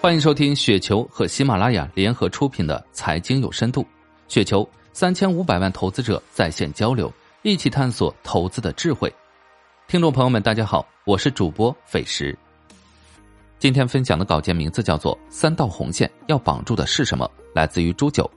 欢迎收听雪球和喜马拉雅联合出品的《财经有深度》，雪球三千五百万投资者在线交流，一起探索投资的智慧。听众朋友们，大家好，我是主播斐石。今天分享的稿件名字叫做《三道红线要绑住的是什么》，来自于朱九。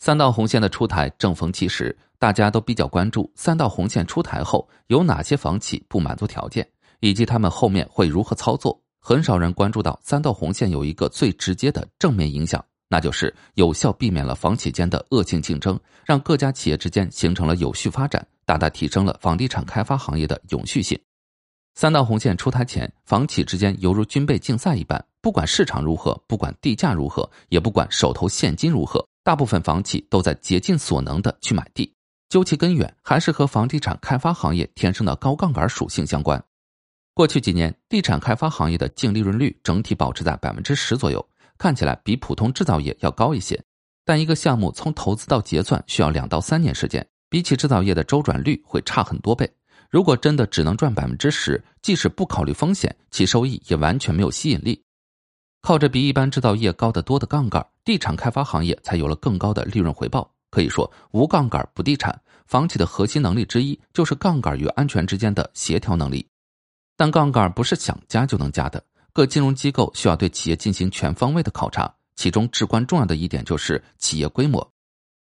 三道红线的出台正逢其时，大家都比较关注三道红线出台后有哪些房企不满足条件。以及他们后面会如何操作？很少人关注到三道红线有一个最直接的正面影响，那就是有效避免了房企间的恶性竞争，让各家企业之间形成了有序发展，大大提升了房地产开发行业的永续性。三道红线出台前，房企之间犹如军备竞赛一般，不管市场如何，不管地价如何，也不管手头现金如何，大部分房企都在竭尽所能的去买地。究其根源，还是和房地产开发行业天生的高杠杆属性相关。过去几年，地产开发行业的净利润率整体保持在百分之十左右，看起来比普通制造业要高一些。但一个项目从投资到结算需要两到三年时间，比起制造业的周转率会差很多倍。如果真的只能赚百分之十，即使不考虑风险，其收益也完全没有吸引力。靠着比一般制造业高得多的杠杆，地产开发行业才有了更高的利润回报。可以说，无杠杆不地产。房企的核心能力之一就是杠杆与安全之间的协调能力。但杠杆不是想加就能加的，各金融机构需要对企业进行全方位的考察，其中至关重要的一点就是企业规模。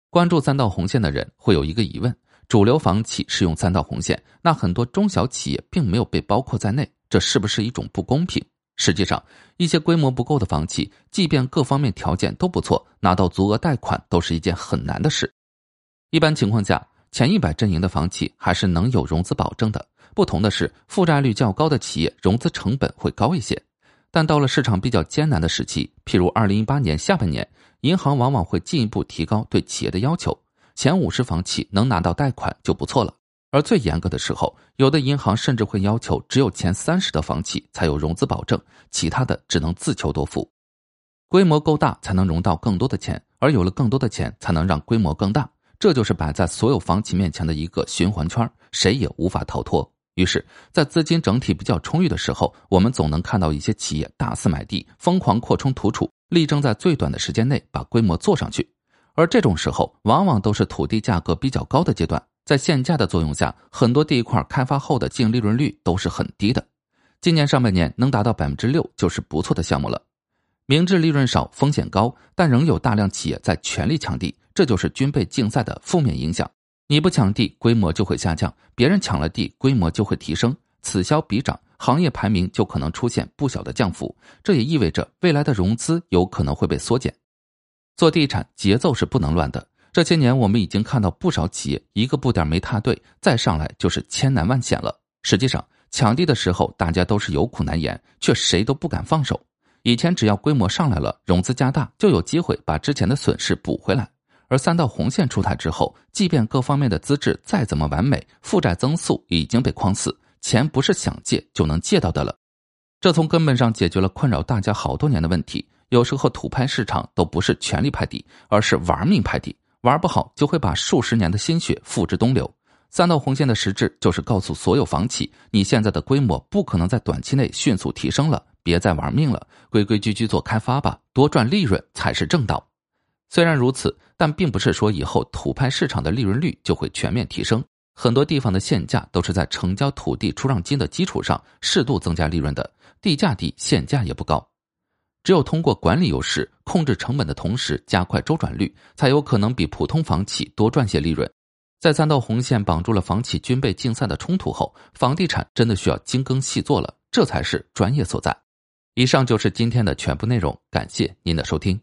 关注三道红线的人会有一个疑问：主流房企适用三道红线，那很多中小企业并没有被包括在内，这是不是一种不公平？实际上，一些规模不够的房企，即便各方面条件都不错，拿到足额贷款都是一件很难的事。一般情况下，前一百阵营的房企还是能有融资保证的。不同的是，负债率较高的企业融资成本会高一些，但到了市场比较艰难的时期，譬如二零一八年下半年，银行往往会进一步提高对企业的要求，前五十房企能拿到贷款就不错了。而最严格的时候，有的银行甚至会要求只有前三十的房企才有融资保证，其他的只能自求多福。规模够大才能融到更多的钱，而有了更多的钱才能让规模更大，这就是摆在所有房企面前的一个循环圈，谁也无法逃脱。于是，在资金整体比较充裕的时候，我们总能看到一些企业大肆买地，疯狂扩充土储，力争在最短的时间内把规模做上去。而这种时候，往往都是土地价格比较高的阶段，在限价的作用下，很多地块开发后的净利润率都是很低的。今年上半年能达到百分之六，就是不错的项目了。明知利润少、风险高，但仍有大量企业在全力抢地，这就是军备竞赛的负面影响。你不抢地，规模就会下降；别人抢了地，规模就会提升，此消彼长，行业排名就可能出现不小的降幅。这也意味着未来的融资有可能会被缩减。做地产节奏是不能乱的。这些年我们已经看到不少企业一个步点没踏对，再上来就是千难万险了。实际上，抢地的时候大家都是有苦难言，却谁都不敢放手。以前只要规模上来了，融资加大，就有机会把之前的损失补回来。而三道红线出台之后，即便各方面的资质再怎么完美，负债增速已经被框死，钱不是想借就能借到的了。这从根本上解决了困扰大家好多年的问题。有时候土拍市场都不是全力拍地，而是玩命拍地，玩不好就会把数十年的心血付之东流。三道红线的实质就是告诉所有房企，你现在的规模不可能在短期内迅速提升了，别再玩命了，规规矩矩做开发吧，多赚利润才是正道。虽然如此，但并不是说以后土拍市场的利润率就会全面提升。很多地方的限价都是在成交土地出让金的基础上适度增加利润的，地价低，限价也不高。只有通过管理优势、控制成本的同时加快周转率，才有可能比普通房企多赚些利润。在三道红线绑住了房企军备竞赛的冲突后，房地产真的需要精耕细作了，这才是专业所在。以上就是今天的全部内容，感谢您的收听。